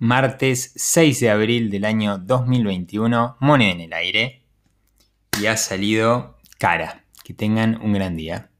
martes 6 de abril del año 2021, moneda en el aire. Y ha salido cara. Que tengan un gran día.